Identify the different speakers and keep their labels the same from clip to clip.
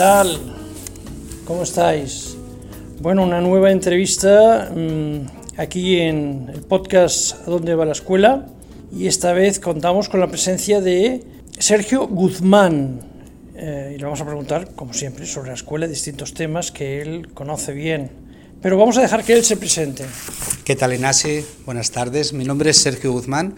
Speaker 1: ¿Qué tal? ¿Cómo estáis? Bueno, una nueva entrevista mmm, aquí en el podcast ¿A dónde va la escuela? Y esta vez contamos con la presencia de Sergio Guzmán. Eh, y le vamos a preguntar, como siempre, sobre la escuela, distintos temas que él conoce bien. Pero vamos a dejar que él se presente.
Speaker 2: ¿Qué tal, Inasi? Buenas tardes. Mi nombre es Sergio Guzmán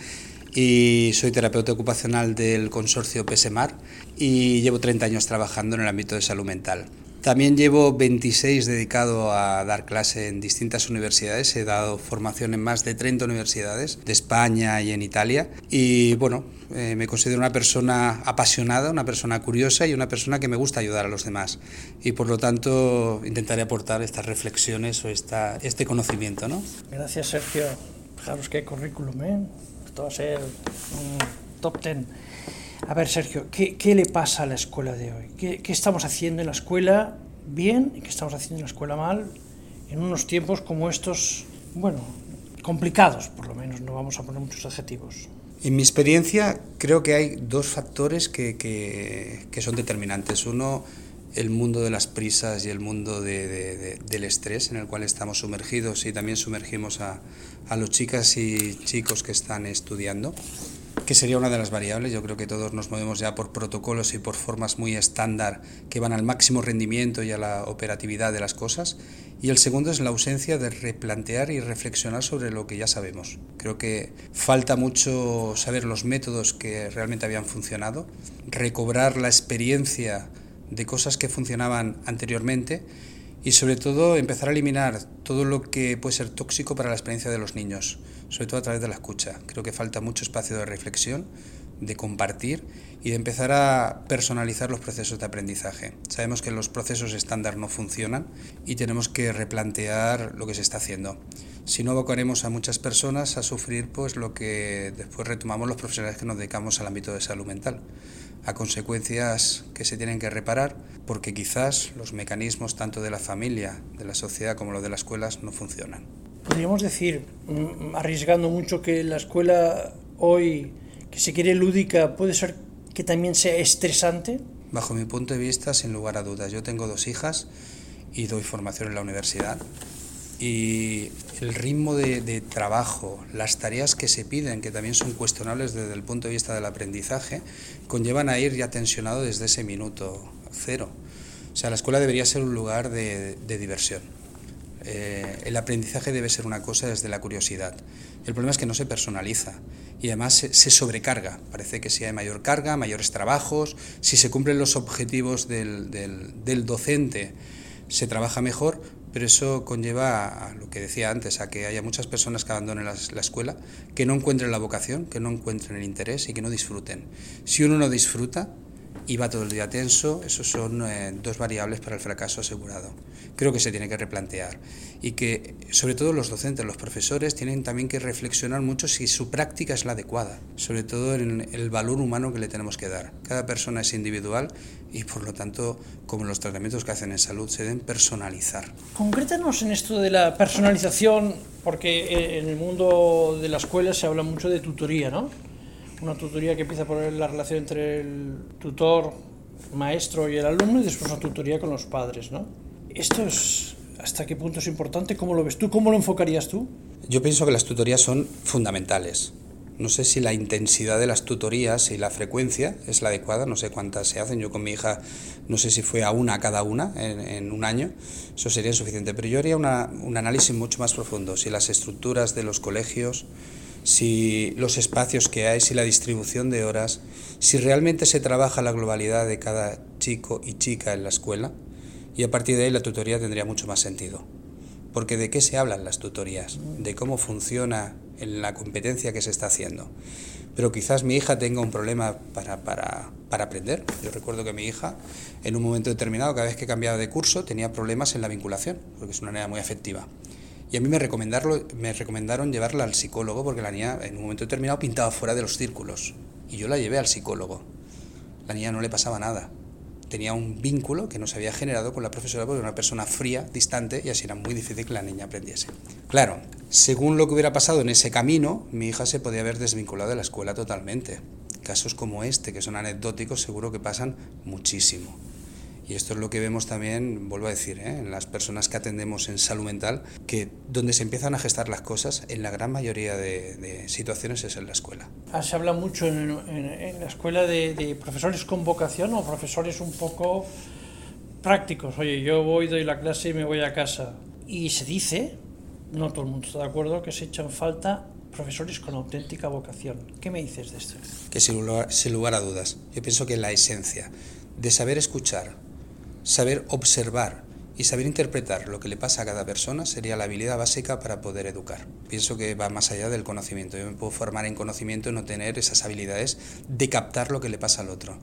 Speaker 2: y soy terapeuta ocupacional del consorcio PSMAR y llevo 30 años trabajando en el ámbito de salud mental. También llevo 26 dedicado a dar clase en distintas universidades. He dado formación en más de 30 universidades de España y en Italia. Y bueno, eh, me considero una persona apasionada, una persona curiosa y una persona que me gusta ayudar a los demás. Y por lo tanto intentaré aportar estas reflexiones o esta, este conocimiento. ¿no?
Speaker 1: Gracias, Sergio. Fijaros qué currículum, ¿eh? Esto va a ser un top ten. A ver, Sergio, ¿qué, ¿qué, le pasa a la escuela de hoy? ¿Qué, ¿Qué, estamos haciendo en la escuela bien y qué estamos haciendo en la escuela mal en unos tiempos como estos, bueno, complicados, por lo menos, no vamos a poner muchos adjetivos?
Speaker 2: En mi experiencia, creo que hay dos factores que, que, que son determinantes. Uno, el mundo de las prisas y el mundo de, de, de, del estrés en el cual estamos sumergidos y también sumergimos a, a los chicas y chicos que están estudiando, que sería una de las variables. Yo creo que todos nos movemos ya por protocolos y por formas muy estándar que van al máximo rendimiento y a la operatividad de las cosas. Y el segundo es la ausencia de replantear y reflexionar sobre lo que ya sabemos. Creo que falta mucho saber los métodos que realmente habían funcionado, recobrar la experiencia de cosas que funcionaban anteriormente y sobre todo empezar a eliminar todo lo que puede ser tóxico para la experiencia de los niños, sobre todo a través de la escucha. Creo que falta mucho espacio de reflexión, de compartir y de empezar a personalizar los procesos de aprendizaje. Sabemos que los procesos estándar no funcionan y tenemos que replantear lo que se está haciendo. Si no abocaremos a muchas personas a sufrir pues lo que después retomamos los profesionales que nos dedicamos al ámbito de salud mental a consecuencias que se tienen que reparar porque quizás los mecanismos tanto de la familia, de la sociedad como los de las escuelas no funcionan.
Speaker 1: Podríamos decir, arriesgando mucho, que la escuela hoy, que se quiere lúdica, puede ser que también sea estresante.
Speaker 2: Bajo mi punto de vista, sin lugar a dudas. Yo tengo dos hijas y doy formación en la universidad y el ritmo de, trabajo, las tareas que se piden, que también son cuestionables desde el punto de vista del aprendizaje, conllevan a ir ya tensionado desde ese minuto cero. O sea, la escuela debería ser un lugar de, diversión. Eh, el aprendizaje debe ser una cosa desde la curiosidad. El problema es que no se personaliza y además se, sobrecarga. Parece que si hay mayor carga, mayores trabajos, si se cumplen los objetivos del docente, se trabaja mejor, pero eso conlleva a lo que decía antes, a que haya muchas personas que abandonen la, la, escuela, que no encuentren la vocación, que no encuentren el interés y que no disfruten. Si uno no disfruta y va todo el día tenso, esos son eh, dos variables para el fracaso asegurado. Creo que se tiene que replantear y que sobre todo los docentes, los profesores tienen también que reflexionar mucho si su práctica es la adecuada, sobre todo en el valor humano que le tenemos que dar. Cada persona es individual y por lo tanto, como los tratamientos que hacen en salud, se deben personalizar.
Speaker 1: Concrétanos en esto de la personalización, porque en el mundo de la escuela se habla mucho de tutoría, ¿no? Una tutoría que empieza por la relación entre el tutor, maestro y el alumno y después una tutoría con los padres, ¿no? Esto es, ¿hasta qué punto es importante? ¿Cómo lo ves tú? ¿Cómo lo enfocarías tú?
Speaker 2: Yo pienso que las tutorías son fundamentales. No sé si la intensidad de las tutorías y la frecuencia es la adecuada, no sé cuántas se hacen. Yo con mi hija no sé si fue a una cada una en, un año, eso sería suficiente. Pero yo haría un análisis mucho más profundo, si las estructuras de los colegios, si los espacios que hay, si la distribución de horas, si realmente se trabaja la globalidad de cada chico y chica en la escuela, y a partir de ahí la tutoría tendría mucho más sentido. Porque de qué se hablan las tutorías, de cómo funciona en la competencia que se está haciendo. Pero quizás mi hija tenga un problema para, para, para aprender. Yo recuerdo que mi hija, en un momento determinado, cada vez que cambiaba de curso, tenía problemas en la vinculación, porque es una niña muy afectiva. Y a mí me recomendaron, me recomendaron llevarla al psicólogo porque la niña en un momento determinado pintaba fuera de los círculos. Y yo la llevé al psicólogo. La niña no le pasaba nada tenía un vínculo que no se había generado con la profesora porque era una persona fría, distante y así era muy difícil que la niña aprendiese. Claro, según lo que hubiera pasado en ese camino, mi hija se podía haber desvinculado de la escuela totalmente. Casos como este, que son anecdóticos, seguro que pasan muchísimo. Y esto es lo que vemos también, vuelvo a decir, ¿eh? en las personas que atendemos en salud mental, que donde se empiezan a gestar las cosas, en la gran mayoría de, situaciones es en la escuela.
Speaker 1: Ah, se habla mucho en, la escuela de, de, profesores con vocación o profesores un poco prácticos. Oye, yo voy, doy la clase y me voy a casa. Y se dice, no todo el mundo está de acuerdo, que se echan falta profesores con auténtica vocación. ¿Qué me dices de esto?
Speaker 2: Que sin lugar, sin lugar a dudas, yo pienso que la esencia de saber escuchar, saber observar y saber interpretar lo que le pasa a cada persona sería la habilidad básica para poder educar. Pienso que va más allá del conocimiento. Yo me puedo formar en conocimiento y no tener esas habilidades de captar lo que le pasa al otro.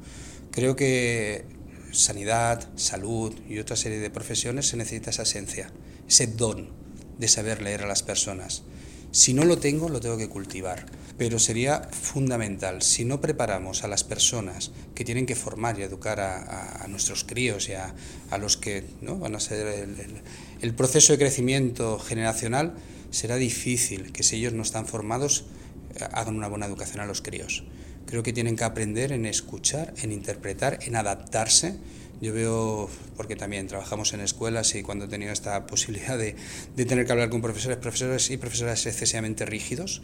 Speaker 2: Creo que sanidad, salud y otra serie de profesiones se necesita esa esencia, ese don de saber leer a las personas. Si no lo tengo, lo tengo que cultivar. Pero sería fundamental, si no preparamos a las personas que tienen que formar y educar a, nuestros críos y a, los que ¿no? van a ser el, el, proceso de crecimiento generacional, será difícil que si ellos no están formados eh, hagan una buena educación a los críos. Creo que tienen que aprender en escuchar, en interpretar, en adaptarse yo veo, porque también trabajamos en escuelas y cuando he tenido esta posibilidad de, de, tener que hablar con profesores, profesores y profesoras excesivamente rígidos,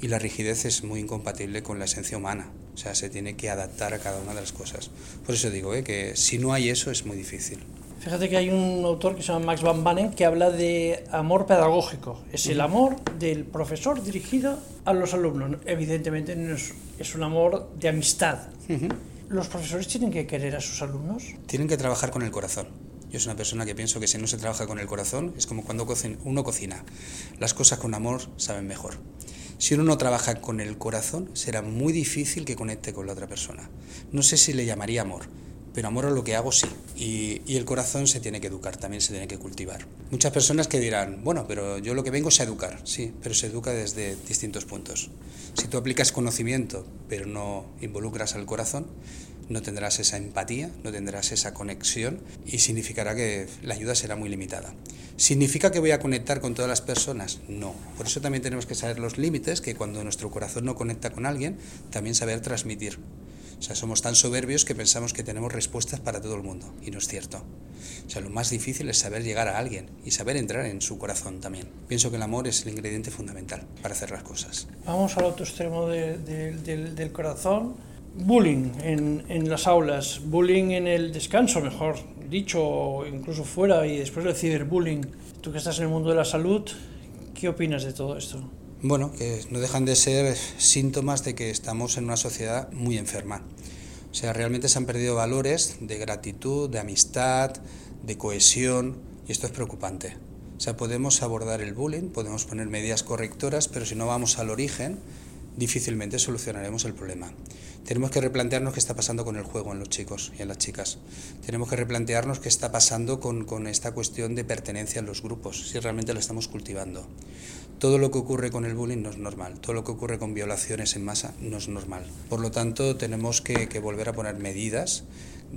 Speaker 2: y la rigidez es muy incompatible con la esencia humana. O sea, se tiene que adaptar a cada una de las cosas. Por eso digo ¿eh? que si no hay eso es muy difícil.
Speaker 1: Fíjate que hay un autor que se llama Max Van Banen que habla de amor pedagógico. Es el amor del profesor dirigido a los alumnos. Evidentemente no es, es un amor de amistad. ¿Los profesores tienen que querer a sus alumnos?
Speaker 2: Tienen que trabajar con el corazón. Yo soy una persona que pienso que si no se trabaja con el corazón es como cuando uno cocina. Las cosas con amor saben mejor. Si uno no trabaja con el corazón, será muy difícil que conecte con la otra persona. No sé si le llamaría amor, pero amor a lo que hago sí. Y, y, el corazón se tiene que educar, también se tiene que cultivar. Muchas personas que dirán, bueno, pero yo lo que vengo es a educar, sí, pero se educa desde distintos puntos. Si tú aplicas conocimiento, pero no involucras al corazón, no tendrás esa empatía, no tendrás esa conexión y significará que la ayuda será muy limitada. ¿Significa que voy a conectar con todas las personas? No. Por eso también tenemos que saber los límites, que cuando nuestro corazón no conecta con alguien, también saber transmitir. O sea, somos tan soberbios que pensamos que tenemos respuestas para todo el mundo, y no es cierto. O sea, lo más difícil es saber llegar a alguien y saber entrar en su corazón también. Pienso que el amor es el ingrediente fundamental para hacer las cosas.
Speaker 1: Vamos al otro extremo del, del, corazón. Bullying en, en, las aulas, bullying en el descanso, mejor dicho, incluso fuera, y después el ciberbullying. Tú que estás en el mundo de la salud, ¿qué opinas de todo esto?
Speaker 2: Bueno, que no dejan de ser síntomas de que estamos en una sociedad muy enferma. O sea, realmente se han perdido valores de gratitud, de amistad, de cohesión, y esto es preocupante. O sea, podemos abordar el bullying, podemos poner medidas correctoras, pero si no vamos al origen, difícilmente solucionaremos el problema. Tenemos que replantearnos qué está pasando con el juego en los chicos y en las chicas. Tenemos que replantearnos qué está pasando con, con esta cuestión de pertenencia en los grupos, si realmente la estamos cultivando. Todo lo que ocurre con el bullying no es normal, todo lo que ocurre con violaciones en masa no es normal. Por lo tanto, tenemos que, volver a poner medidas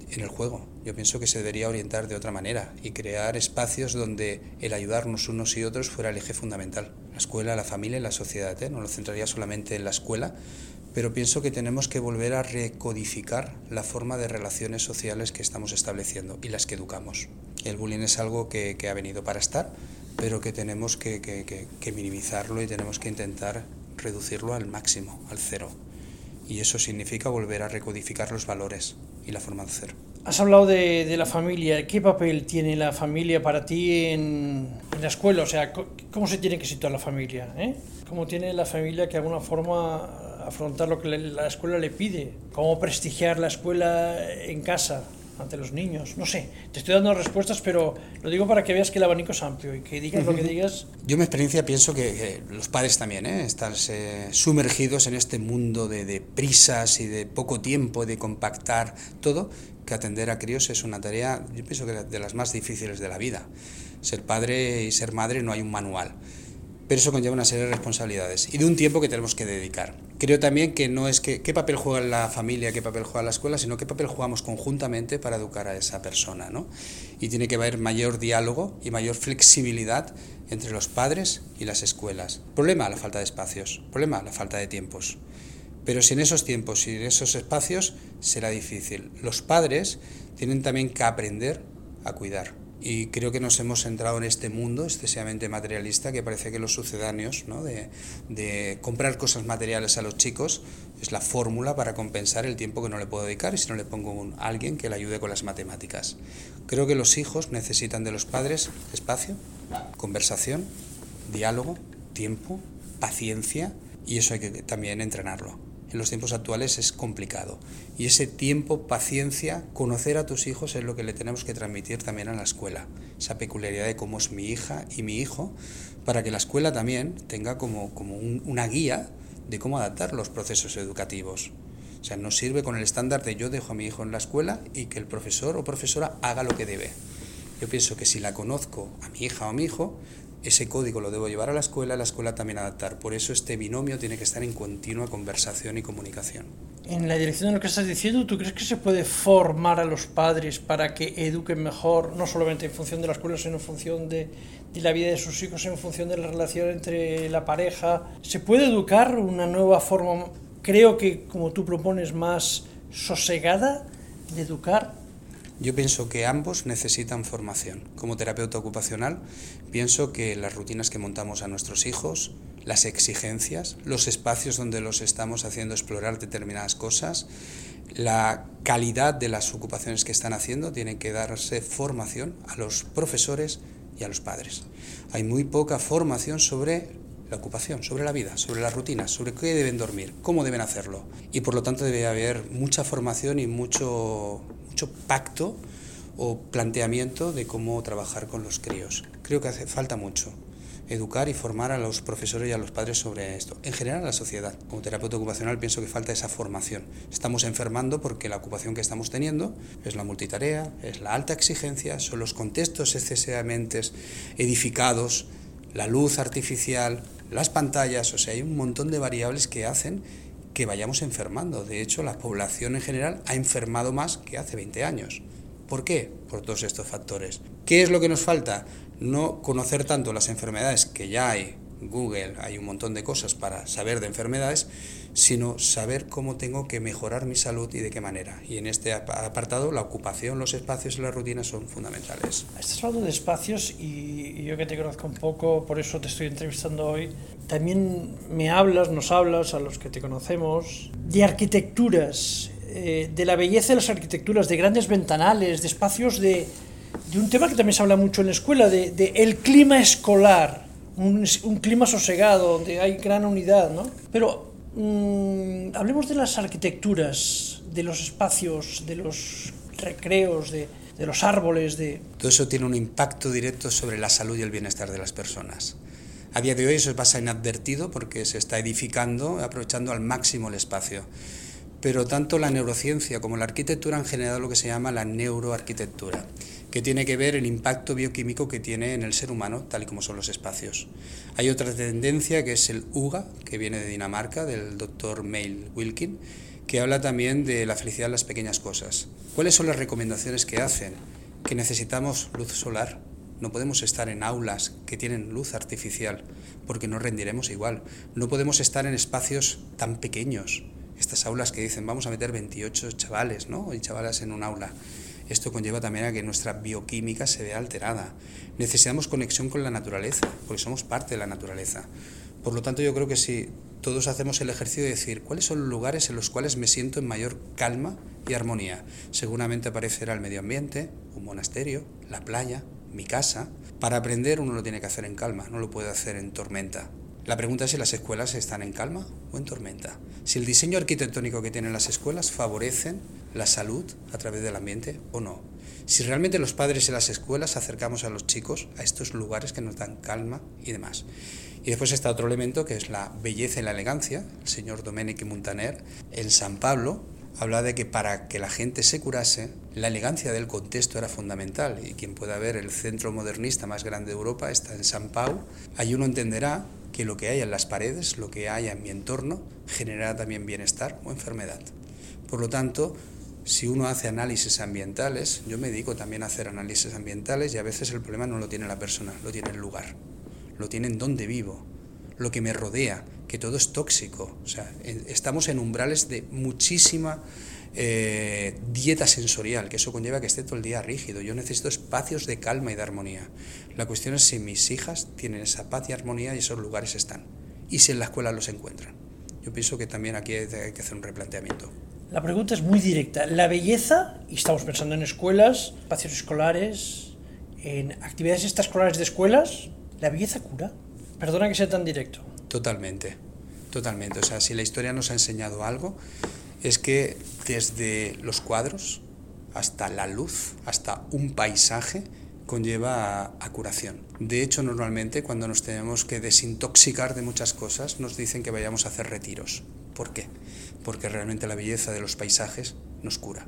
Speaker 2: en el juego. Yo pienso que se debería orientar de otra manera y crear espacios donde el ayudarnos unos y otros fuera el eje fundamental. La escuela, la familia y la sociedad. ¿eh? No lo centraría solamente en la escuela, pero pienso que tenemos que volver a recodificar la forma de relaciones sociales que estamos estableciendo y las que educamos. El bullying es algo que, que ha venido para estar pero que tenemos que, que, que, minimizarlo y tenemos que intentar reducirlo al máximo, al cero. Y eso significa volver a recodificar los valores y la forma de ser.
Speaker 1: Has hablado de, de la familia. ¿Qué papel tiene la familia para ti en, en, la escuela? O sea, ¿cómo se tiene que situar la familia? Eh? ¿Cómo tiene la familia que de alguna forma afrontar lo que la escuela le pide? ¿Cómo prestigiar la escuela en casa? ante los niños. No sé, te estoy dando respuestas, pero lo digo para que veas que el abanico es amplio y que digas lo que digas.
Speaker 2: Yo en mi experiencia pienso que, los padres también, ¿eh? están sumergidos en este mundo de, de, prisas y de poco tiempo, de compactar todo, que atender a críos es una tarea, yo pienso que de las más difíciles de la vida. Ser padre y ser madre no hay un manual pero eso conlleva una serie de responsabilidades y de un tiempo que tenemos que dedicar. Creo también que no es qué papel juega la familia, qué papel juega la escuela, sino qué papel jugamos conjuntamente para educar a esa persona. ¿no? Y tiene que haber mayor diálogo y mayor flexibilidad entre los padres y las escuelas. Problema, la falta de espacios. Problema, la falta de tiempos. Pero si en esos tiempos y esos espacios será difícil. Los padres tienen también que aprender a cuidar. Y creo que nos hemos entrado en este mundo excesivamente materialista que parece que los sucedáneos ¿no? de, de comprar cosas materiales a los chicos es la fórmula para compensar el tiempo que no le puedo dedicar y si no le pongo a alguien que le ayude con las matemáticas. Creo que los hijos necesitan de los padres espacio, conversación, diálogo, tiempo, paciencia y eso hay que también entrenarlo en los tiempos actuales es complicado. Y ese tiempo, paciencia, conocer a tus hijos es lo que le tenemos que transmitir también a la escuela. Esa peculiaridad de cómo es mi hija y mi hijo, para que la escuela también tenga como, como una guía de cómo adaptar los procesos educativos. O sea, no sirve con el estándar de yo dejo a mi hijo en la escuela y que el profesor o profesora haga lo que debe. Yo pienso que si la conozco a mi hija o a mi hijo, ese código lo debo llevar a la escuela, la escuela también adaptar. Por eso este binomio tiene que estar en continua conversación y comunicación.
Speaker 1: En la dirección de lo que estás diciendo, ¿tú crees que se puede formar a los padres para que eduquen mejor, no solamente en función de la escuela, sino en función de, de la vida de sus hijos, en función de la relación entre la pareja? ¿Se puede educar una nueva forma, creo que como tú propones, más sosegada de educar?
Speaker 2: Yo pienso que ambos necesitan formación. Como terapeuta ocupacional, pienso que las rutinas que montamos a nuestros hijos, las exigencias, los espacios donde los estamos haciendo explorar determinadas cosas, la calidad de las ocupaciones que están haciendo, tienen que darse formación a los profesores y a los padres. Hay muy poca formación sobre la ocupación, sobre la vida, sobre las rutinas, sobre qué deben dormir, cómo deben hacerlo. Y por lo tanto debe haber mucha formación y mucho mucho pacto o planteamiento de cómo trabajar con los críos. Creo que hace falta mucho educar y formar a los profesores y a los padres sobre esto. En general a la sociedad. Como terapeuta ocupacional pienso que falta esa formación. Estamos enfermando porque la ocupación que estamos teniendo es la multitarea, es la alta exigencia, son los contextos excesivamente edificados, la luz artificial, las pantallas, o sea, hay un montón de variables que hacen que vayamos enfermando. De hecho, la población en general ha enfermado más que hace 20 años. ¿Por qué? Por todos estos factores. ¿Qué es lo que nos falta? No conocer tanto las enfermedades que ya hay. Google, hay un montón de cosas para saber de enfermedades, sino saber cómo tengo que mejorar mi salud y de qué manera. Y en este apartado, la ocupación, los espacios y las rutinas son fundamentales.
Speaker 1: Estás hablando de espacios y yo que te conozco un poco, por eso te estoy entrevistando hoy, también me hablas, nos hablas, a los que te conocemos, de arquitecturas, eh, de la belleza de las arquitecturas, de grandes ventanales, de espacios de, un tema que también se habla mucho en la escuela, de, de el clima escolar, un, clima sosegado, donde hay gran unidad, ¿no? Pero mmm, hablemos de las arquitecturas, de los espacios, de los recreos, de, de los árboles, de...
Speaker 2: Todo eso tiene un impacto directo sobre la salud y el bienestar de las personas. A día de hoy eso pasa inadvertido porque se está edificando, aprovechando al máximo el espacio. Pero tanto la neurociencia como la arquitectura han generado lo que se llama la neuroarquitectura, que tiene que ver el impacto bioquímico que tiene en el ser humano, tal y como son los espacios. Hay otra tendencia que es el UGA, que viene de Dinamarca, del doctor Mail Wilkin, que habla también de la felicidad en las pequeñas cosas. ¿Cuáles son las recomendaciones que hacen? Que necesitamos luz solar, no podemos estar en aulas que tienen luz artificial porque no rendiremos igual. No podemos estar en espacios tan pequeños. Estas aulas que dicen vamos a meter 28 chavales ¿no? y chavalas en un aula. Esto conlleva también a que nuestra bioquímica se vea alterada. Necesitamos conexión con la naturaleza, porque somos parte de la naturaleza. Por lo tanto, yo creo que si todos hacemos el ejercicio de decir cuáles son los lugares en los cuales me siento en mayor calma y armonía, seguramente aparecerá el medio ambiente, un monasterio, la playa, mi casa. Para aprender uno lo tiene que hacer en calma, no lo puede hacer en tormenta. La pregunta es si las escuelas están en calma o en tormenta. Si el diseño arquitectónico que tienen las escuelas favorecen la salud a través del ambiente o no. Si realmente los padres y las escuelas acercamos a los chicos a estos lugares que nos dan calma y demás. Y después está otro elemento que es la belleza y la elegancia. El señor Domenico Montaner en San Pablo habla de que para que la gente se curase, la elegancia del contexto era fundamental. Y quien pueda ver el centro modernista más grande de Europa está en San Pau. Ahí uno entenderá que lo que hay en las paredes, lo que hay en mi entorno, genera también bienestar o enfermedad. Por lo tanto, si uno hace análisis ambientales, yo me dedico también a hacer análisis ambientales y a veces el problema no lo tiene la persona, lo tiene el lugar, lo tiene en donde vivo, lo que me rodea, que todo es tóxico. O sea, estamos en umbrales de muchísima eh, dieta sensorial, que eso conlleva que esté todo el día rígido. Yo necesito espacios de calma y de armonía. La cuestión es si mis hijas tienen esa paz y armonía y esos lugares están. Y si en la escuela los encuentran. Yo pienso que también aquí hay que hacer un replanteamiento.
Speaker 1: La pregunta es muy directa. La belleza, y estamos pensando en escuelas, espacios escolares, en actividades extraescolares de escuelas, ¿la belleza cura? Perdona que sea tan directo.
Speaker 2: Totalmente, totalmente. O sea, si la historia nos ha enseñado algo, es que desde los cuadros hasta la luz, hasta un paisaje, conlleva a, curación. De hecho, normalmente cuando nos tenemos que desintoxicar de muchas cosas, nos dicen que vayamos a hacer retiros. ¿Por qué? Porque realmente la belleza de los paisajes nos cura.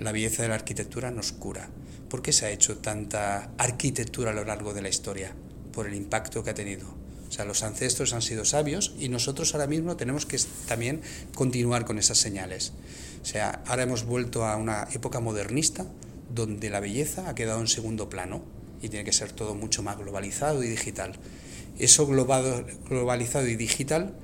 Speaker 2: La belleza de la arquitectura nos cura. ¿Por qué se ha hecho tanta arquitectura a lo largo de la historia? Por el impacto que ha tenido. O sea, los ancestros han sido sabios y nosotros ahora mismo tenemos que también continuar con esas señales. O sea, ahora hemos vuelto a una época modernista donde la belleza ha quedado en segundo plano y tiene que ser todo mucho más globalizado y digital. Eso globalizado y digital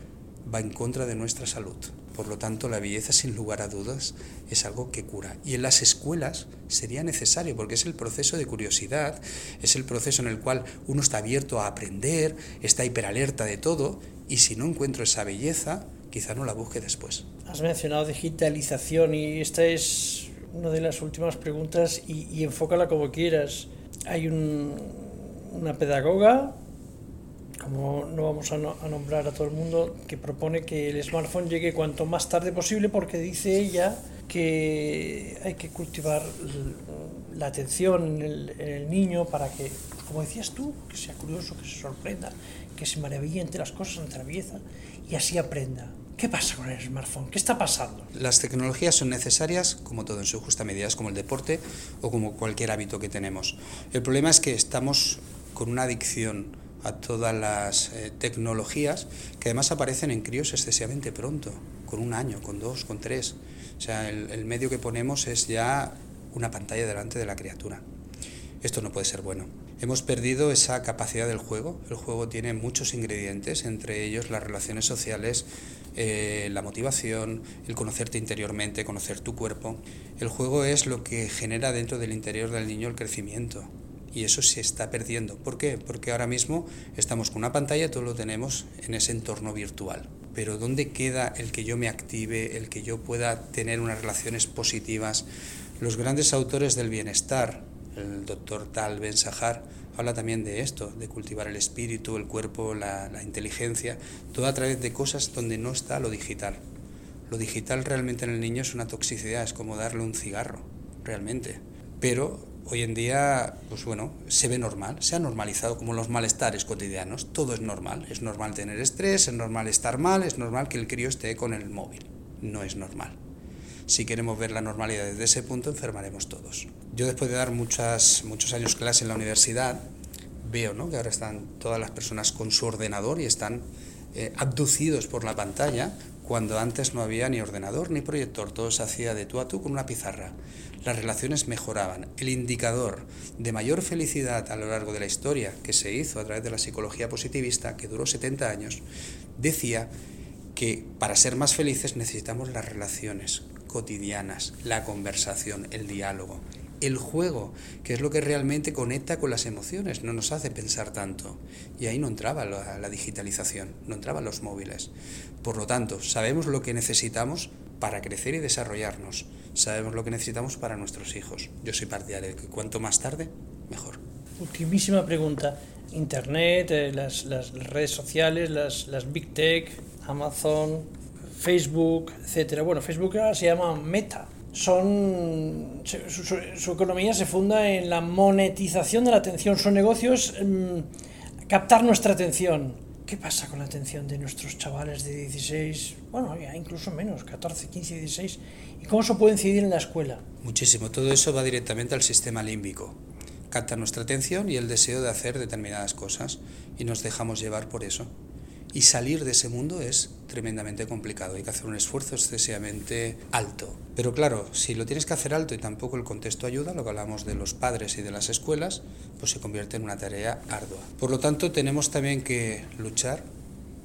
Speaker 2: va en contra de nuestra salud. Por lo tanto, la belleza, sin lugar a dudas, es algo que cura. Y en las escuelas sería necesario, porque es el proceso de curiosidad, es el proceso en el cual uno está abierto a aprender, está hiperalerta de todo, y si no encuentro esa belleza, quizá no la busque después.
Speaker 1: Has mencionado digitalización y esta es una de las últimas preguntas y, y enfócala como quieras. Hay una pedagoga como no vamos a, nombrar a todo el mundo, que propone que el smartphone llegue cuanto más tarde posible porque dice ella que hay que cultivar la atención en el, niño para que, como decías tú, que sea curioso, que se sorprenda, que se maraville entre las cosas, entre la belleza y así aprenda. ¿Qué pasa con el smartphone? ¿Qué está pasando?
Speaker 2: Las tecnologías son necesarias, como todo en su justa medida, es como el deporte o como cualquier hábito que tenemos. El problema es que estamos con una adicción a todas las eh, tecnologías que además aparecen en críos excesivamente pronto, con un año, con dos, con tres. O sea, el, medio que ponemos es ya una pantalla delante de la criatura. Esto no puede ser bueno. Hemos perdido esa capacidad del juego. El juego tiene muchos ingredientes, entre ellos las relaciones sociales, eh, la motivación, el conocerte interiormente, conocer tu cuerpo. El juego es lo que genera dentro del interior del niño el crecimiento y eso se está perdiendo. ¿Por qué? Porque ahora mismo estamos con una pantalla, todo lo tenemos en ese entorno virtual. Pero ¿dónde queda el que yo me active, el que yo pueda tener unas relaciones positivas? Los grandes autores del bienestar, el doctor Tal Ben Sahar, habla también de esto, de cultivar el espíritu, el cuerpo, la, la inteligencia, todo a través de cosas donde no está lo digital. Lo digital realmente en el niño es una toxicidad, es como darle un cigarro, realmente. Pero hoy en día, pues bueno, se ve normal, se ha normalizado como los malestares cotidianos, todo es normal, es normal tener estrés, es normal estar mal, es normal que el crío esté con el móvil, no es normal. Si queremos ver la normalidad desde ese punto, enfermaremos todos. Yo después de dar muchas, muchos años clase en la universidad, veo ¿no? que ahora están todas las personas con su ordenador y están eh, abducidos por la pantalla cuando antes no había ni ordenador ni proyector, todo se hacía de tú a tú con una pizarra. Las relaciones mejoraban. El indicador de mayor felicidad a lo largo de la historia que se hizo a través de la psicología positivista, que duró 70 años, decía que para ser más felices necesitamos las relaciones cotidianas, la conversación, el diálogo, el juego, que es lo que realmente conecta con las emociones, no nos hace pensar tanto. Y ahí no entraba la, digitalización, no entraban los móviles. Por lo tanto, sabemos lo que necesitamos para crecer y desarrollarnos. Sabemos lo que necesitamos para nuestros hijos. Yo soy partidario de que cuanto más tarde, mejor.
Speaker 1: Ultimísima pregunta. Internet, eh, las, redes sociales, las, Big Tech, Amazon, Facebook, etcétera. Bueno, Facebook ahora se llama Meta son su, economía se funda en la monetización de la atención. Son negocios mm, captar nuestra atención. ¿Qué pasa con la atención de nuestros chavales de 16, bueno, incluso menos, 14, 15, 16? ¿Y cómo eso puede incidir en la escuela?
Speaker 2: Muchísimo. Todo eso va directamente al sistema límbico. Capta nuestra atención y el deseo de hacer determinadas cosas y nos dejamos llevar por eso. Y salir de ese mundo es tremendamente complicado, hay que hacer un esfuerzo excesivamente alto. Pero claro, si lo tienes que hacer alto y tampoco el contexto ayuda, lo que hablamos de los padres y de las escuelas, pues se convierte en una tarea ardua. Por lo tanto, tenemos también que luchar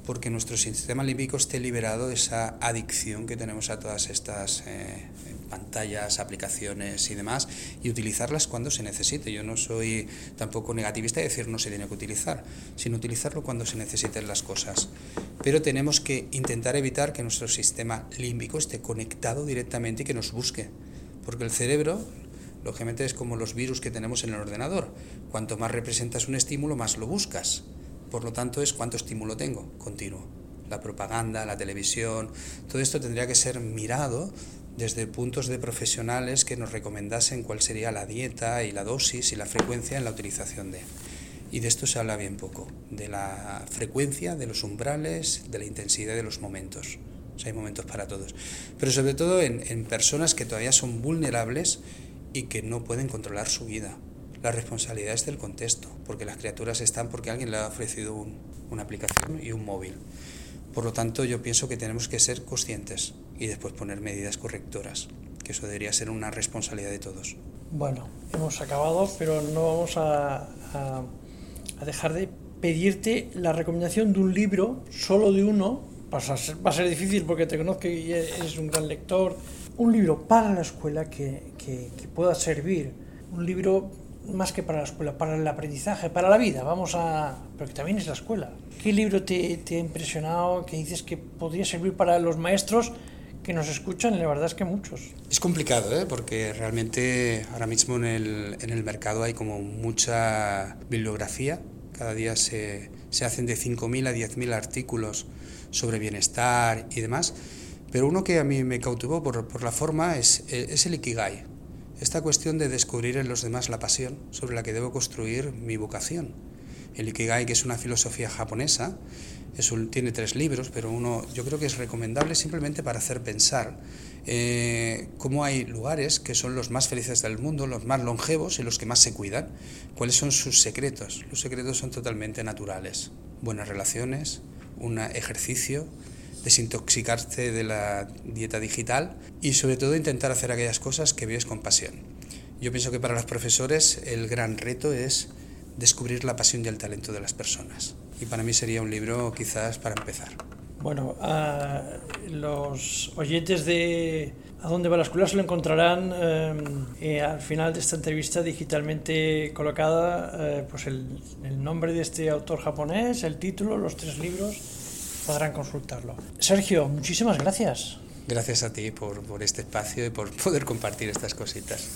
Speaker 2: porque nuestro sistema límbico esté liberado de esa adicción que tenemos a todas estas eh, pantallas, aplicaciones y demás, y utilizarlas cuando se necesite. Yo no soy tampoco negativista de decir no se tiene que utilizar, sino utilizarlo cuando se necesiten las cosas. Pero tenemos que intentar evitar que nuestro sistema límbico esté conectado directamente y que nos busque, porque el cerebro, lógicamente, es como los virus que tenemos en el ordenador. Cuanto más representas un estímulo, más lo buscas. Por lo tanto, es cuánto estímulo tengo, continuo. La propaganda, la televisión, todo esto tendría que ser mirado desde puntos de profesionales que nos recomendasen cuál sería la dieta y la dosis y la frecuencia en la utilización de. Y de esto se habla bien poco, de la frecuencia, de los umbrales, de la intensidad de los momentos. O sea, hay momentos para todos. Pero sobre todo en, en personas que todavía son vulnerables y que no pueden controlar su vida la responsabilidad es del contexto, porque las criaturas están porque alguien le ha ofrecido una aplicación y un móvil. Por lo tanto, yo pienso que tenemos que ser conscientes y después poner medidas correctoras, que eso debería ser una responsabilidad de todos.
Speaker 1: Bueno, hemos acabado, pero no vamos a, a, dejar de pedirte la recomendación de un libro, solo de uno, va a ser, va a ser difícil porque te conozco y eres un gran lector, un libro para la escuela que, que, que pueda servir, un libro más que para la escuela, para el aprendizaje, para la vida, vamos a... pero que también es la escuela. ¿Qué libro te, te ha impresionado, que dices que podría servir para los maestros que nos escuchan? La verdad es que muchos.
Speaker 2: Es complicado, ¿eh? porque realmente ahora mismo en el, en el mercado hay como mucha bibliografía, cada día se, se hacen de 5.000 a 10.000 artículos sobre bienestar y demás, pero uno que a mí me cautivó por, por la forma es, es el Ikigai esta cuestión de descubrir en los demás la pasión sobre la que debo construir mi vocación. El Ikigai, que es una filosofía japonesa, es tiene tres libros, pero uno yo creo que es recomendable simplemente para hacer pensar eh, cómo hay lugares que son los más felices del mundo, los más longevos y los que más se cuidan, cuáles son sus secretos. Los secretos son totalmente naturales. Buenas relaciones, un ejercicio, desintoxicarse de la dieta digital y sobre todo intentar hacer aquellas cosas que vives con pasión. Yo pienso que para los profesores el gran reto es descubrir la pasión y el talento de las personas. Y para mí sería un libro quizás para empezar.
Speaker 1: Bueno, a los oyentes de A dónde va la escuela se lo encontrarán eh, eh, al final de esta entrevista digitalmente colocada, eh, pues el, el nombre de este autor japonés, el título, los tres libros podrán consultarlo. Sergio, muchísimas gracias.
Speaker 2: Gracias a ti por, por este espacio y por poder compartir estas cositas.